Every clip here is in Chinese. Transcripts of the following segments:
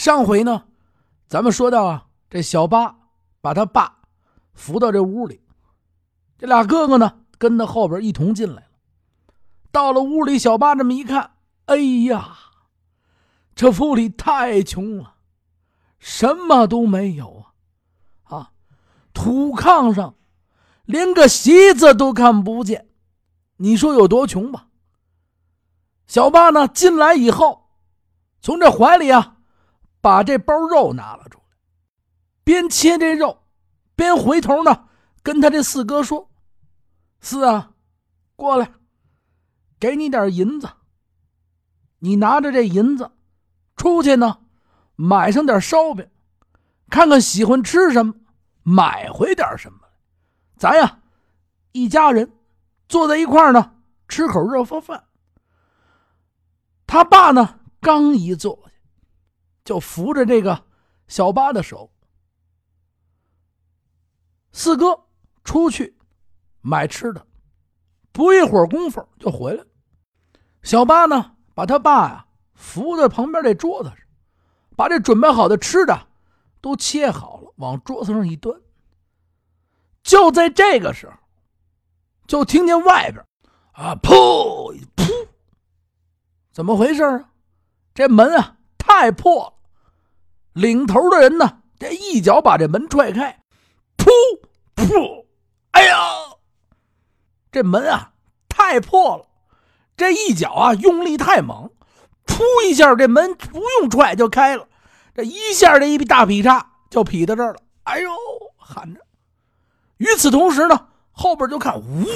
上回呢，咱们说到啊，这小八把他爸扶到这屋里，这俩哥哥呢跟他后边一同进来了。到了屋里，小八这么一看，哎呀，这屋里太穷了，什么都没有啊！啊，土炕上连个席子都看不见，你说有多穷吧？小八呢进来以后，从这怀里啊。把这包肉拿了出来，边切这肉，边回头呢，跟他这四哥说：“四啊，过来，给你点银子。你拿着这银子，出去呢，买上点烧饼，看看喜欢吃什么，买回点什么咱呀，一家人坐在一块呢，吃口热乎饭。他爸呢，刚一坐。”就扶着这个小八的手，四哥出去买吃的，不一会儿功夫就回来。小八呢，把他爸呀扶在旁边这桌子上，把这准备好的吃的都切好了，往桌子上一端。就在这个时候，就听见外边啊，噗噗，怎么回事啊？这门啊太破了。领头的人呢，这一脚把这门踹开，噗噗，哎呀，这门啊太破了，这一脚啊用力太猛，噗一下，这门不用踹就开了，这一下这一大劈叉就劈到这儿了，哎呦，喊着。与此同时呢，后边就看，呜，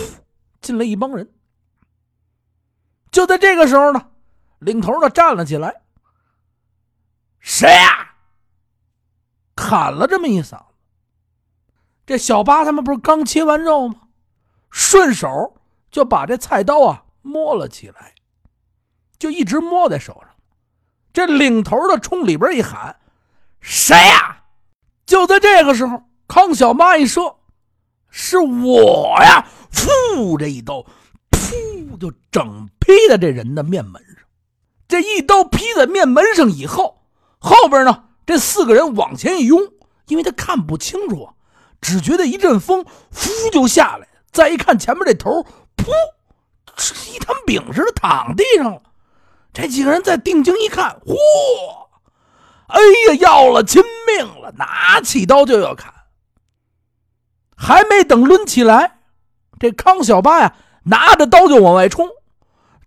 进来一帮人。就在这个时候呢，领头的站了起来，谁呀？喊了这么一嗓子，这小八他们不是刚切完肉吗？顺手就把这菜刀啊摸了起来，就一直摸在手上。这领头的冲里边一喊：“谁呀？”就在这个时候，康小妈一说：“是我呀！”噗，这一刀，噗，就整劈在这人的面门上。这一刀劈在面门上以后，后边呢？这四个人往前一拥，因为他看不清楚，只觉得一阵风，呼就下来。再一看前面这头，噗，一摊饼似的躺地上了。这几个人再定睛一看，嚯，哎呀，要了亲命了！拿起刀就要砍，还没等抡起来，这康小八呀，拿着刀就往外冲。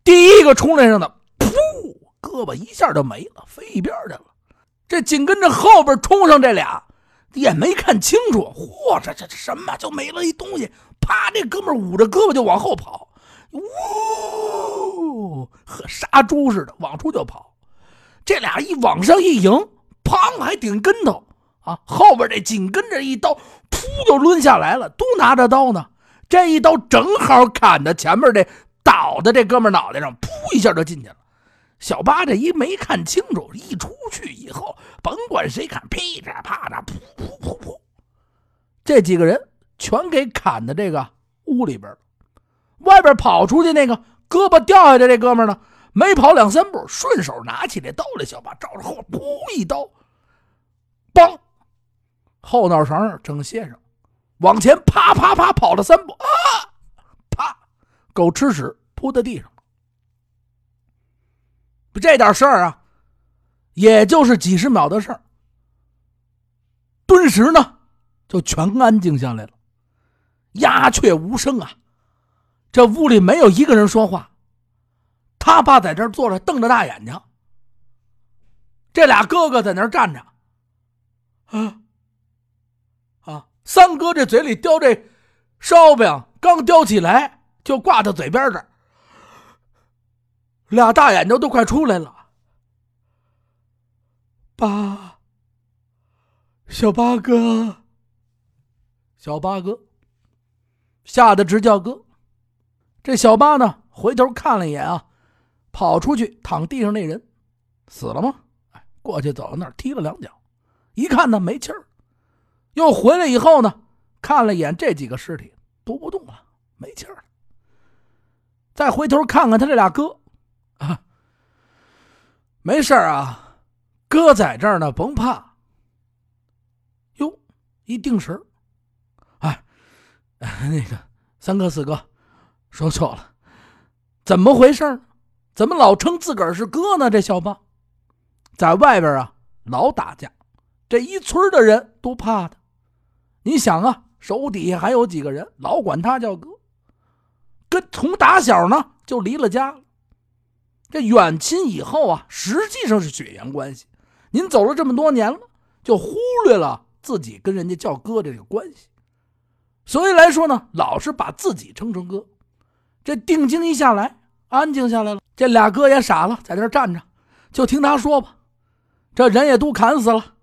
第一个冲来上的，噗，胳膊一下就没了，飞一边去了。这紧跟着后边冲上这俩，也没看清楚，嚯，这这这什么就没了一东西，啪，这哥们捂着胳膊就往后跑，呜，和杀猪似的往出就跑。这俩一往上一迎，砰，还顶跟头啊！后边这紧跟着一刀，噗，就抡下来了，都拿着刀呢。这一刀正好砍到前面这倒的这哥们脑袋上，噗一下就进去了。小八这一没看清楚，一出去以后，甭管谁砍，噼里啪啦，噗噗噗噗，这几个人全给砍的这个屋里边了。外边跑出去那个胳膊掉下来这哥们呢，没跑两三步，顺手拿起这刀来，小八照着后，噗一刀，梆，后脑勺上正歇上，往前啪啪啪跑了三步，啊，啪，狗吃屎扑在地上。这点事儿啊，也就是几十秒的事儿，顿时呢，就全安静下来了，鸦雀无声啊。这屋里没有一个人说话，他爸在这坐着，瞪着大眼睛。这俩哥哥在那站着，啊啊，三哥这嘴里叼这烧饼，刚叼起来就挂到嘴边这。俩大眼睛都快出来了，八，小八哥，小八哥，吓得直叫哥。这小八呢，回头看了一眼啊，跑出去躺地上那人死了吗？哎，过去走到那儿踢了两脚，一看呢没气儿，又回来以后呢，看了一眼这几个尸体都不动了，没气儿。再回头看看他这俩哥。没事啊，哥在这儿呢，甭怕。哟，一定神哎，那个三哥四哥，说错了，怎么回事呢？怎么老称自个儿是哥呢？这小八在外边啊，老打架，这一村的人都怕他。你想啊，手底下还有几个人，老管他叫哥，跟从打小呢就离了家了。这远亲以后啊，实际上是血缘关系。您走了这么多年了，就忽略了自己跟人家叫哥的这个关系。所以来说呢，老是把自己称成哥。这定睛一下来，安静下来了。这俩哥也傻了，在这站着，就听他说吧。这人也都砍死了。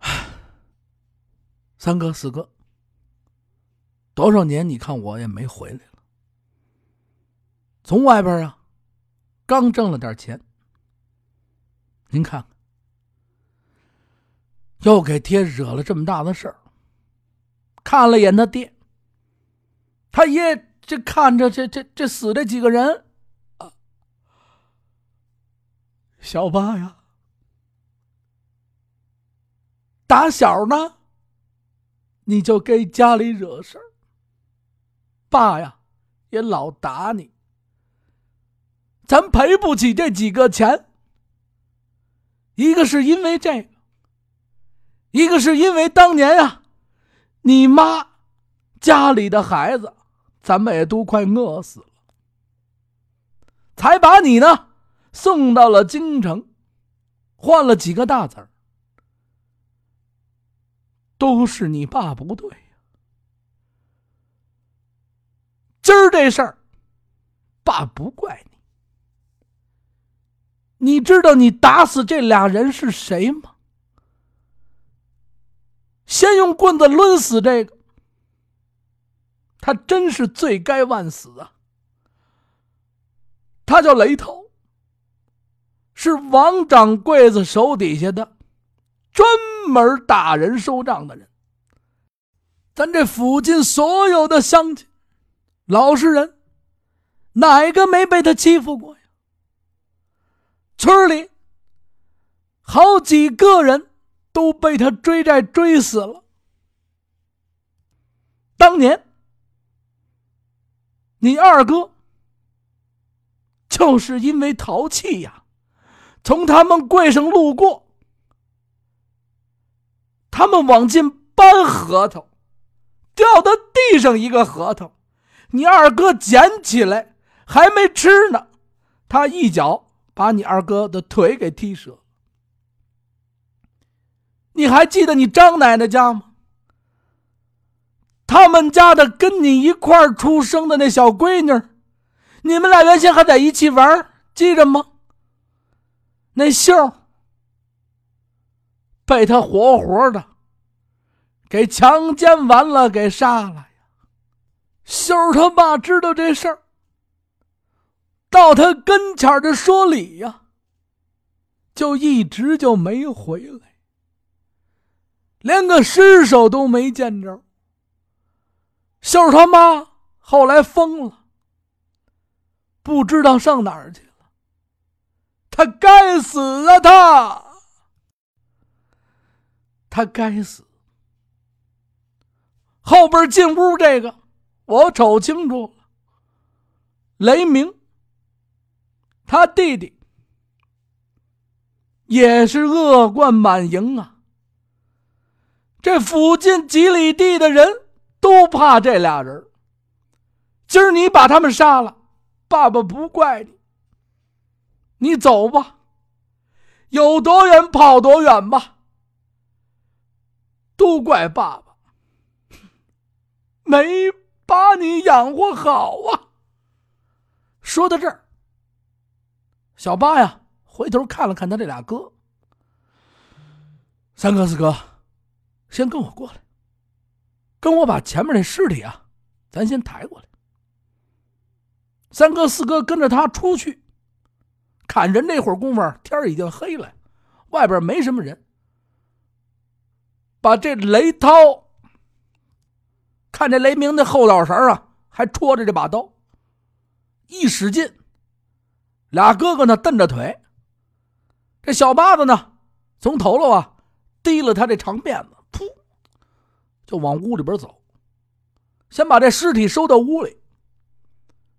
三哥四哥，多少年你看我也没回来了。从外边啊，刚挣了点钱。您看看，又给爹惹了这么大的事儿。看了眼他爹，他爷这看着这这这死这几个人，啊，小八呀，打小呢，你就给家里惹事儿，爸呀，也老打你。咱赔不起这几个钱，一个是因为这，一个是因为当年呀，你妈家里的孩子，咱们也都快饿死了，才把你呢送到了京城，换了几个大子儿，都是你爸不对。今儿这事儿，爸不怪你。你知道你打死这俩人是谁吗？先用棍子抡死这个，他真是罪该万死啊！他叫雷涛，是王掌柜子手底下的，专门打人收账的人。咱这附近所有的乡亲、老实人，哪个没被他欺负过呀？村里好几个人都被他追债追死了。当年你二哥就是因为淘气呀，从他们柜上路过，他们往进搬核桃，掉到地上一个核桃，你二哥捡起来还没吃呢，他一脚。把你二哥的腿给踢折。你还记得你张奶奶家吗？他们家的跟你一块出生的那小闺女，你们俩原先还在一起玩，记着吗？那秀被他活活的给强奸完了，给杀了！秀他爸知道这事儿。到他跟前的说理呀，就一直就没回来，连个尸首都没见着。秀他妈后来疯了，不知道上哪儿去了。他该死啊！他，他该死。后边进屋这个，我瞅清楚了，雷鸣。他弟弟也是恶贯满盈啊！这附近几里地的人都怕这俩人。今儿你把他们杀了，爸爸不怪你。你走吧，有多远跑多远吧。都怪爸爸没把你养活好啊！说到这儿。小八呀，回头看了看他这俩哥，三哥四哥，先跟我过来，跟我把前面那尸体啊，咱先抬过来。三哥四哥跟着他出去砍人，那会儿功夫天已经黑了，外边没什么人。把这雷涛，看这雷鸣的后脑勺啊，还戳着这把刀，一使劲。俩哥哥呢，蹬着腿，这小八子呢，从头了啊，提了他这长辫子，噗，就往屋里边走。先把这尸体收到屋里，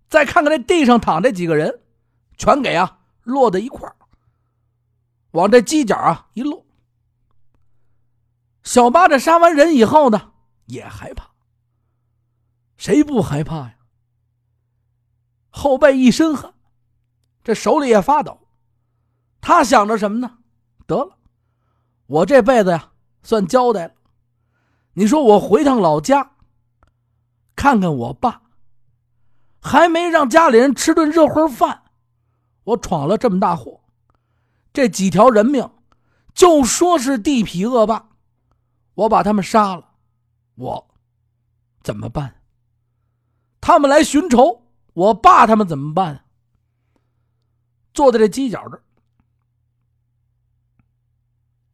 再看看这地上躺这几个人，全给啊落在一块往这犄角啊一落。小八这杀完人以后呢，也害怕。谁不害怕呀？后背一身汗，这手里也发抖。他想着什么呢？得了，我这辈子呀算交代了。你说我回趟老家。看看我爸，还没让家里人吃顿热乎饭，我闯了这么大祸，这几条人命，就说是地痞恶霸，我把他们杀了，我怎么办？他们来寻仇，我爸他们怎么办？坐在这犄角这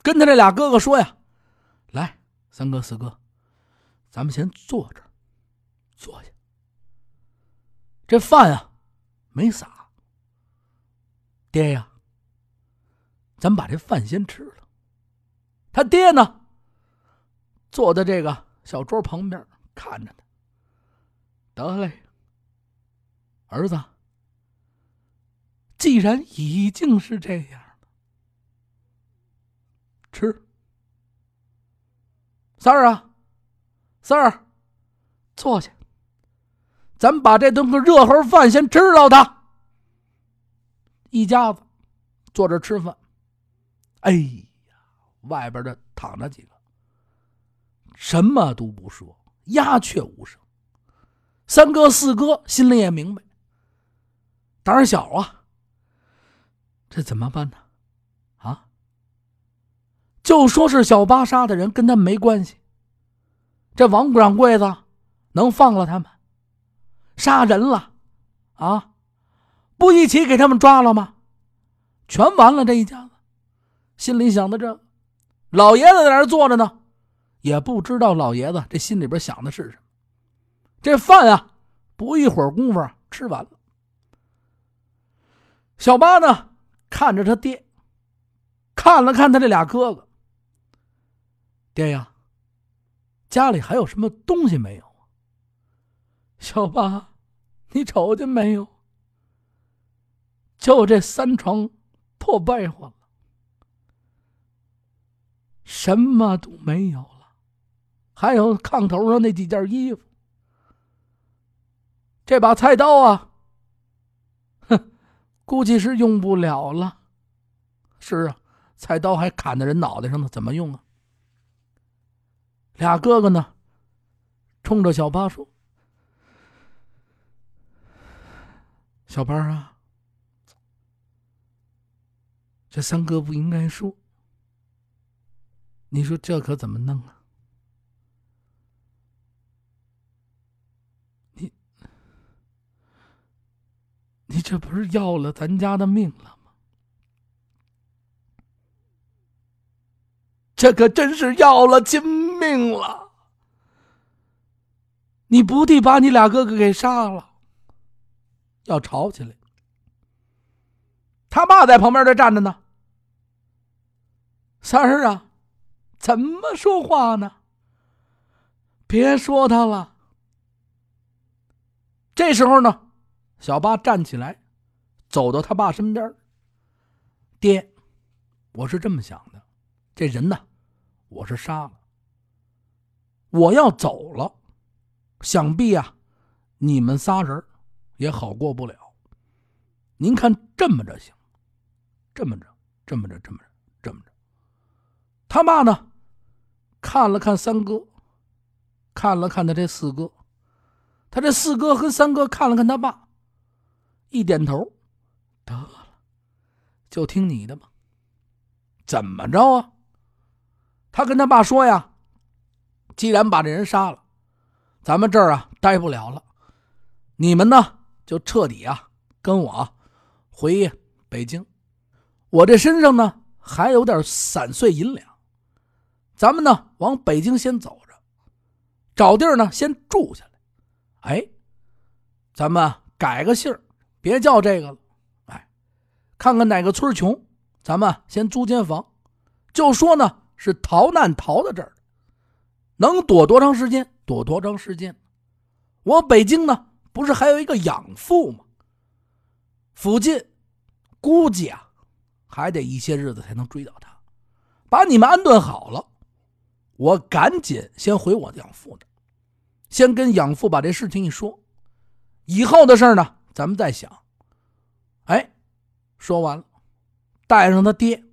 跟他这俩哥哥说呀：“来，三哥四哥，咱们先坐这。”坐下，这饭啊没撒。爹呀，咱把这饭先吃了。他爹呢，坐在这个小桌旁边看着他。得嘞，儿子，既然已经是这样了，吃。三儿啊，三儿，坐下。咱把这顿个热盒饭先吃了它。一家子坐这吃饭，哎呀，外边的躺着几个，什么都不说，鸦雀无声。三哥四哥心里也明白，胆儿小啊，这怎么办呢？啊，就说是小八杀的人，跟他没关系。这王掌柜子能放了他们？杀人了，啊！不一起给他们抓了吗？全完了，这一家子心里想的这，老爷子在那坐着呢，也不知道老爷子这心里边想的是什么。这饭啊，不一会儿功夫，吃完了。小八呢，看着他爹，看了看他这俩哥哥，爹呀，家里还有什么东西没有？小八，你瞅见没有？就这三床破被窝了，什么都没有了。还有炕头上那几件衣服，这把菜刀啊，估计是用不了了。是啊，菜刀还砍在人脑袋上呢，怎么用啊？俩哥哥呢，冲着小八说。小八啊，这三哥不应该说。你说这可怎么弄啊？你这不是要了咱家的命了吗？这可真是要了亲命了！你不得把你俩哥哥给杀了？要吵起来，他爸在旁边这站着呢。三儿啊，怎么说话呢？别说他了。这时候呢，小八站起来，走到他爸身边。爹，我是这么想的，这人呢，我是杀了。我要走了，想必啊，你们仨人。也好过不了。您看这么着行，这么着，这么着，这么着，这么着。他爸呢，看了看三哥，看了看他这四哥，他这四哥和三哥看了看他爸，一点头，得了，就听你的吧。怎么着啊？他跟他爸说呀：“既然把这人杀了，咱们这儿啊待不了了，你们呢？”就彻底啊，跟我回北京。我这身上呢还有点散碎银两，咱们呢往北京先走着，找地儿呢先住下来。哎，咱们改个姓别叫这个了。哎，看看哪个村穷，咱们先租间房，就说呢是逃难逃到这儿，能躲多长时间躲多长时间。我北京呢不是还有一个养父吗？附近估计啊还得一些日子才能追到他。把你们安顿好了，我赶紧先回我养父那，先跟养父把这事情一说，以后的事呢咱们再想。哎，说完了。带上他爹，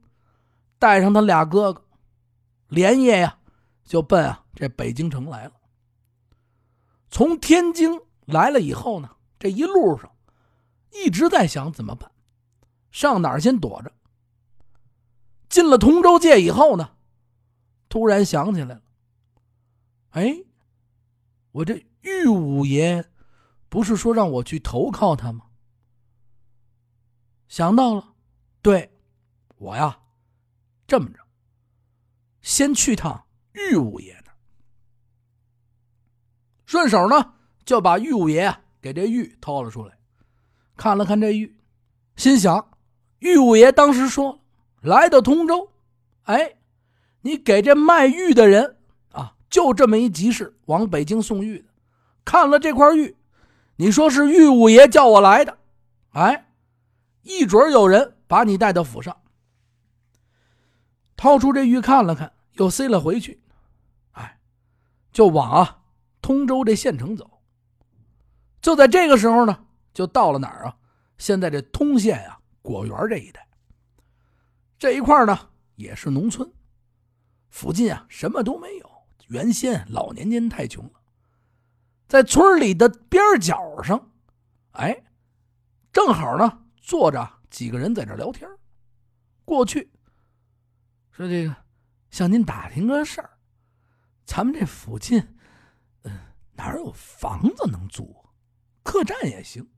带上他俩哥哥，连夜呀就奔啊这北京城来了。从天津来了以后呢，这一路上一直在想怎么办，上哪儿先躲着。进了通州界以后呢，突然想起来了，哎，我这玉五爷不是说让我去投靠他吗？想到了，对。我呀，这么着，先去趟玉五爷那儿，顺手呢就把玉五爷给这玉掏了出来，看了看这玉，心想：玉五爷当时说来到通州，哎，你给这卖玉的人啊，就这么一急事往北京送玉，看了这块玉，你说是玉五爷叫我来的，哎，一准有人把你带到府上。掏出这玉看了看，又塞了回去，哎，就往啊通州这县城走。就在这个时候呢，就到了哪儿啊？现在这通县啊果园这一带，这一块呢也是农村，附近啊什么都没有。原先老年间太穷了，在村里的边角上，哎，正好呢坐着几个人在这聊天。过去。说这个，向您打听个事儿，咱们这附近，嗯，哪有房子能租？客栈也行。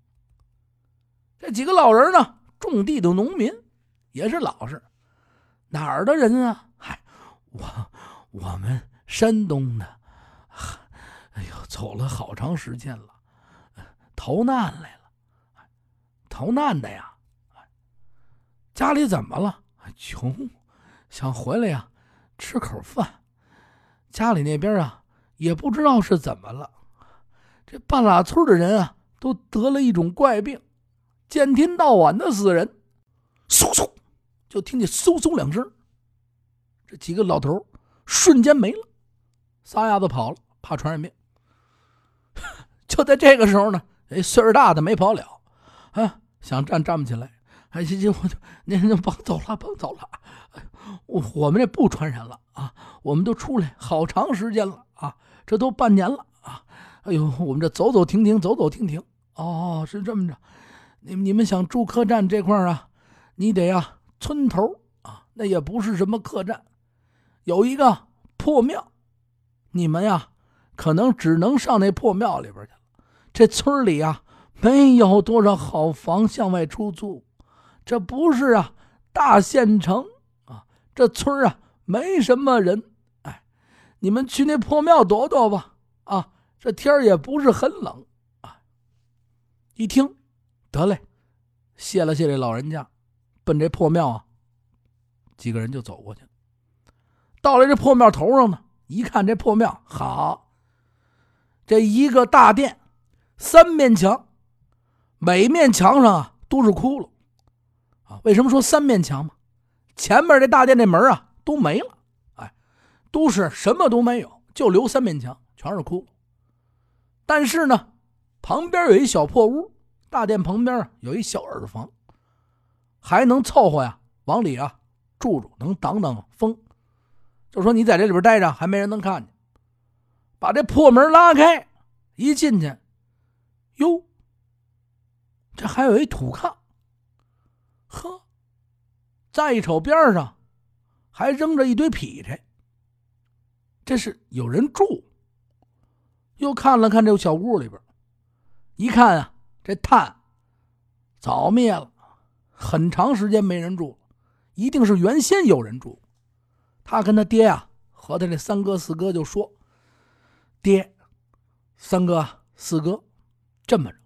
这几个老人呢，种地的农民，也是老实。哪儿的人啊？嗨，我我们山东的。哎呦，走了好长时间了，逃难来了。逃难的呀，家里怎么了？穷。想回来呀，吃口饭。家里那边啊，也不知道是怎么了，这半拉村的人啊，都得了一种怪病，见天到晚的死人。嗖嗖，就听见嗖嗖两声，这几个老头瞬间没了，撒丫子跑了，怕传染病。就在这个时候呢，哎，岁数大的没跑了，啊，想站站不起来。哎，行行，我就您就甭走了，甭走了。我我们这不传染了啊，我们都出来好长时间了啊，这都半年了啊。哎呦，我们这走走停停，走走停停。哦，是这么着。你你们想住客栈这块啊，你得呀，村头啊，那也不是什么客栈，有一个破庙，你们呀，可能只能上那破庙里边去。这村里啊，没有多少好房向外出租。这不是啊，大县城啊，这村啊没什么人。哎，你们去那破庙躲躲吧。啊，这天也不是很冷啊。一听，得嘞，谢了谢这老人家，奔这破庙啊，几个人就走过去。到了这破庙头上呢，一看这破庙，好，这一个大殿，三面墙，每面墙上啊都是窟窿。啊为什么说三面墙嘛？前面这大殿这门啊都没了，哎，都是什么都没有，就留三面墙，全是窟窿。但是呢，旁边有一小破屋，大殿旁边有一小耳房，还能凑合呀，往里啊住住，能挡挡风。就说你在这里边待着，还没人能看见。把这破门拉开，一进去，哟，这还有一土炕。呵，再一瞅边上，还扔着一堆劈柴。这是有人住。又看了看这小屋里边，一看啊，这炭早灭了，很长时间没人住，一定是原先有人住。他跟他爹啊，和他这三哥四哥就说：“爹，三哥四哥，这么着，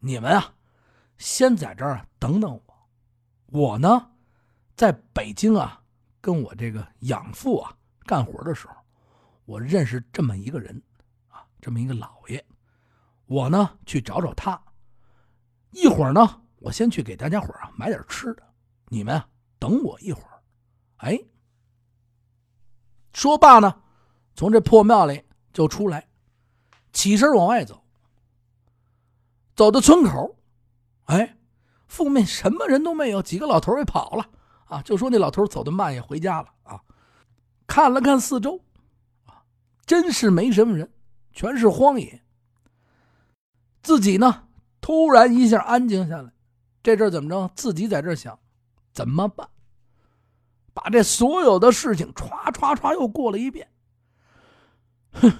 你们啊，先在这儿等等我。”我呢，在北京啊，跟我这个养父啊干活的时候，我认识这么一个人啊，这么一个老爷。我呢去找找他，一会儿呢，我先去给大家伙啊买点吃的，你们啊等我一会儿。哎，说罢呢，从这破庙里就出来，起身往外走。走到村口，哎，附近什么人都没有，几个老头也跑了啊，就说那老头走得慢，也回家了啊。看了看四周，啊，真是没什么人，全是荒野。自己呢，突然一下安静下来，这阵怎么着？自己在这想，怎么办？把这所有的事情歘歘歘又过了一遍。哼，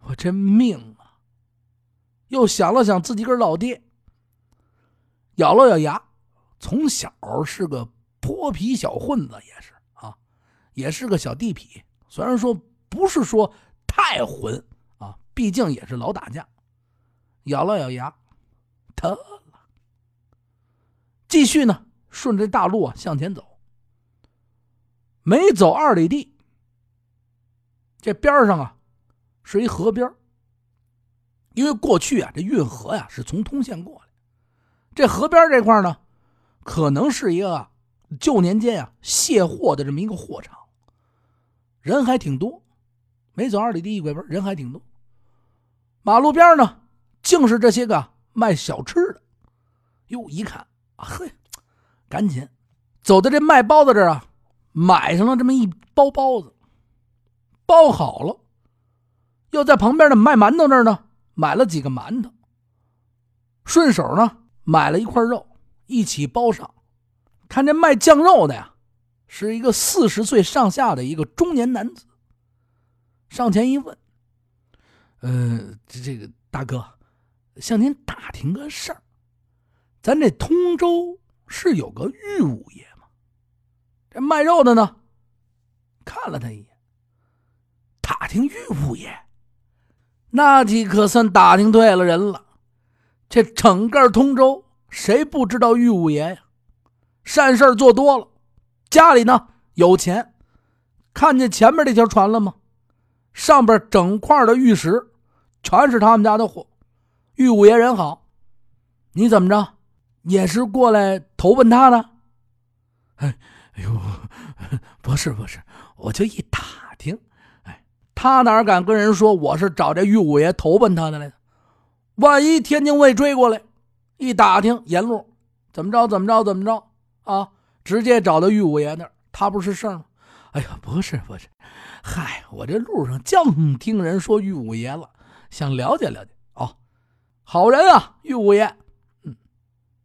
我这命！又想了想自己个老爹，咬了咬牙，从小是个泼皮小混子，也是啊，也是个小地痞。虽然说不是说太混啊，毕竟也是老打架。咬了咬牙，得了，继续呢，顺着大路啊向前走。没走二里地，这边上啊是一河边因为过去啊这运河呀是从通县过来，这河边这块呢，可能是一个旧年间啊卸货的这么一个货场，人还挺多。没走二里地一拐弯，人还挺多。马路边呢。竟是这些个卖小吃的，哟，一看啊，嘿，赶紧走到这卖包子这儿啊，买上了这么一包包子，包好了，又在旁边的卖馒头那儿呢，买了几个馒头，顺手呢买了一块肉，一起包上。看这卖酱肉的呀，是一个四十岁上下的一个中年男子，上前一问：“呃，这这个大哥。”向您打听个事儿，咱这通州是有个玉五爷吗？这卖肉的呢，看了他一眼，打听玉五爷，那你可算打听对了人了。这整个通州，谁不知道玉五爷呀？善事做多了，家里呢有钱。看见前面这条船了吗？上边整块的玉石，全是他们家的货。玉五爷人好，你怎么着？也是过来投奔他的？哎，哎呦，不是不是，我就一打，他哪敢跟人说我是找这玉五爷投奔他的来的？万一天津卫追过来，一打听沿路怎么着怎么着怎么着啊？直接找到玉五爷那儿，他不是事吗？哎呀，不是不是，嗨，我这路上净听人说玉五爷了，想了解了解哦。好人啊，玉五爷，嗯，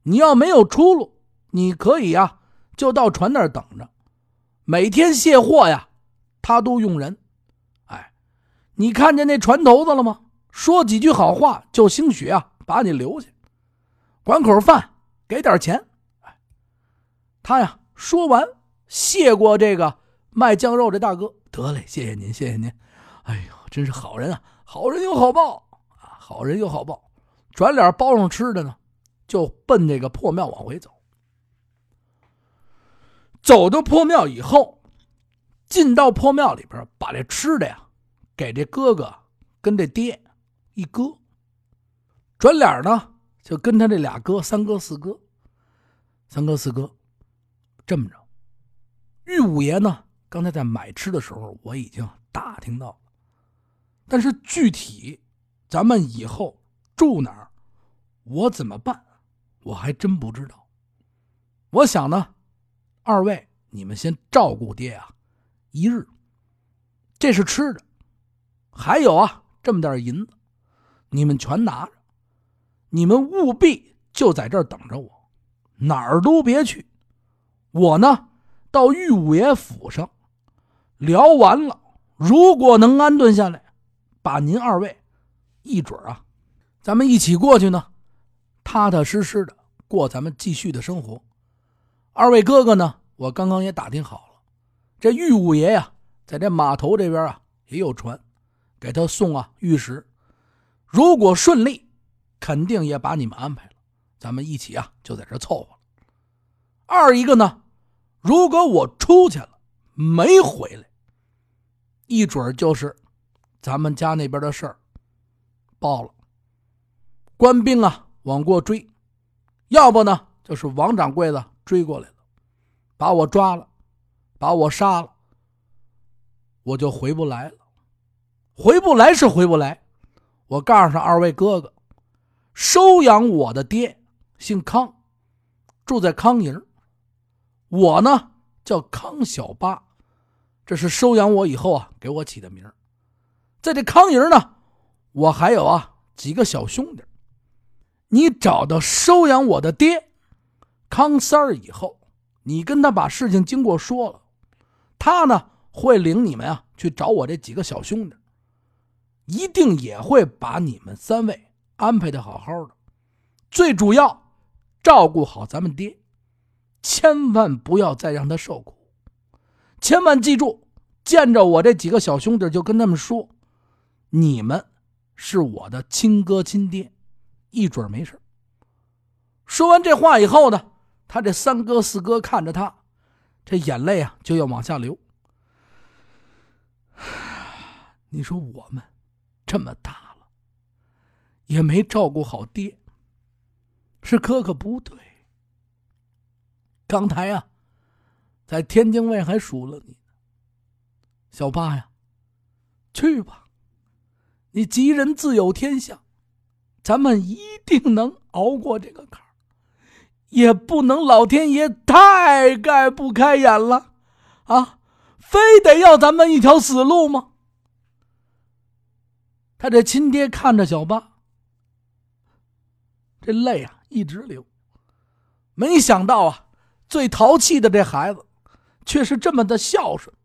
你要没有出路，你可以呀，就到船那儿等着，每天卸货呀，他都用人。你看见那船头子了吗？说几句好话，就兴许啊，把你留下，管口饭，给点钱。哎，他呀，说完，谢过这个卖酱肉的大哥，得嘞，谢谢您，谢谢您。哎呦，真是好人啊，好人有好报啊，好人有好报。转脸包上吃的呢，就奔这个破庙往回走。走到破庙以后，进到破庙里边，把这吃的呀给这哥哥跟这爹一哥。转脸呢，就跟他这俩哥、三哥、四哥、三哥、四哥这么着。玉五爷呢，刚才在买吃的时候，我已经打听到了，但是具体咱们以后。住哪儿？我怎么办？我还真不知道。我想呢，二位你们先照顾爹啊，一日。这是吃的，还有啊，这么点银子，你们全拿着。你们务必就在这儿等着我，哪儿都别去。我呢，到玉五爷府上聊完了，如果能安顿下来，把您二位一准啊。咱们一起过去呢，踏踏实实的过咱们继续的生活。二位哥哥呢，我刚刚也打听好了，这玉五爷呀，在这码头这边啊也有船，给他送啊玉石。如果顺利，肯定也把你们安排了，咱们一起啊就在这凑合。二一个呢，如果我出去了没回来，一准就是咱们家那边的事儿爆了。官兵啊往过追，要不呢就是王掌柜的追过来了，把我抓了，把我杀了，我就回不来了。回不来是回不来，我告诉二位哥哥，收养我的爹姓康，住在康营。我呢叫康小八，这是收养我以后啊给我起的名在这康营呢，我还有啊几个小兄弟。你找到收养我的爹康三儿以后，你跟他把事情经过说了，他呢会领你们啊去找我这几个小兄弟。一定也会把你们三位安排的好好的，最主要照顾好咱们爹，千万不要再让他受苦。千万记住，见着我这几个小兄弟就跟他们说，你们是我的亲哥亲爹，一准没事。说完这话以后呢，他这三哥四哥看着他，这眼泪啊就要往下流。你说我们。这么大了，也没照顾好爹。是哥哥不对。刚才呀，在天津卫还数了你。小八呀，去吧，你吉人自有天相，咱们一定能熬过这个坎儿。也不能老天爷太盖不开眼了，啊，非得要咱们一条死路吗？他这亲爹看着小八，这泪啊一直流。没想到啊，最淘气的这孩子，却是这么的孝顺。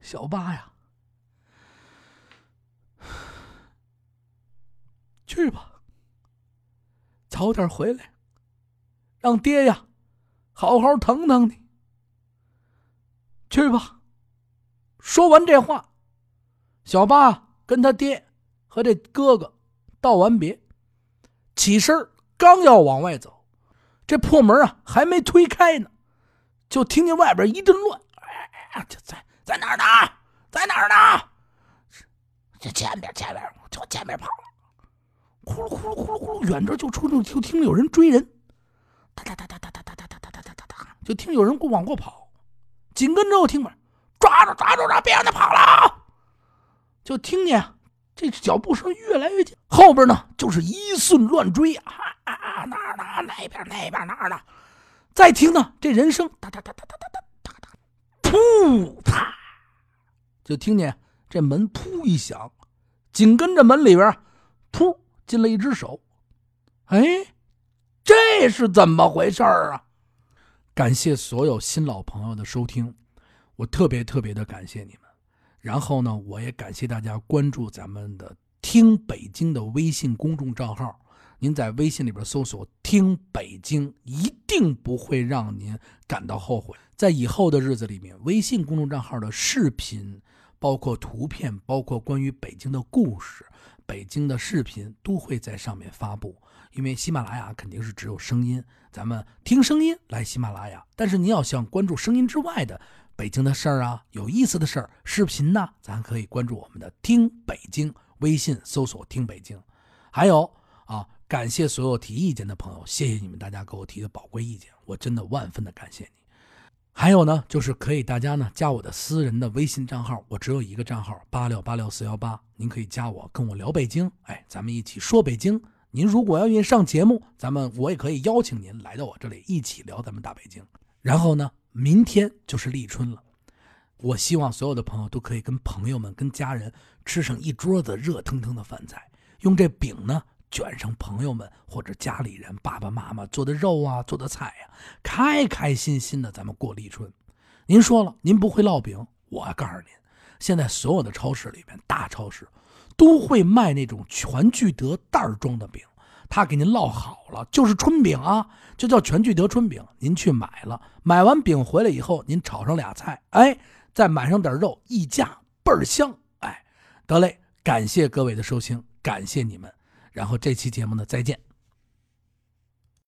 小八呀，去吧，早点回来，让爹呀好好疼疼你。去吧。说完这话。小八跟他爹和这哥哥道完别，起身刚要往外走，这破门啊还没推开呢，就听见外边一阵乱，哎，就在在哪儿呢？在哪儿呢？这前边前边就前边跑了，呼噜呼噜呼噜呼噜，远着就出就就听有人追人，哒哒哒哒哒哒哒哒哒哒哒哒哒，就听有人往过跑，紧跟着又听门，抓住抓住抓，别让他跑了。就听见这脚步声越来越近，后边呢就是一瞬乱追啊啊啊！哪儿呢？那边那边哪儿呢？再听呢，这人声哒哒哒哒哒哒哒哒哒，噗啪！就听见这门噗一响，紧跟着门里边噗进了一只手。哎，这是怎么回事啊？感谢所有新老朋友的收听，我特别特别的感谢你们。然后呢，我也感谢大家关注咱们的“听北京”的微信公众账号。您在微信里边搜索“听北京”，一定不会让您感到后悔。在以后的日子里面，微信公众账号的视频、包括图片、包括关于北京的故事、北京的视频，都会在上面发布。因为喜马拉雅肯定是只有声音，咱们听声音来喜马拉雅。但是您要想关注声音之外的。北京的事儿啊，有意思的事儿，视频呢，咱可以关注我们的“听北京”微信，搜索“听北京”。还有啊，感谢所有提意见的朋友，谢谢你们大家给我提的宝贵意见，我真的万分的感谢你。还有呢，就是可以大家呢加我的私人的微信账号，我只有一个账号八六八六四幺八，您可以加我，跟我聊北京，哎，咱们一起说北京。您如果要愿意上节目，咱们我也可以邀请您来到我这里一起聊咱们大北京。然后呢？明天就是立春了，我希望所有的朋友都可以跟朋友们、跟家人吃上一桌子热腾腾的饭菜，用这饼呢卷上朋友们或者家里人爸爸妈妈做的肉啊、做的菜呀，开开心心的咱们过立春。您说了，您不会烙饼，我告诉您，现在所有的超市里面，大超市都会卖那种全聚德袋装的饼。他给您烙好了，就是春饼啊，就叫全聚德春饼。您去买了，买完饼回来以后，您炒上俩菜，哎，再买上点肉，一夹倍儿香。哎，得嘞，感谢各位的收听，感谢你们。然后这期节目呢，再见。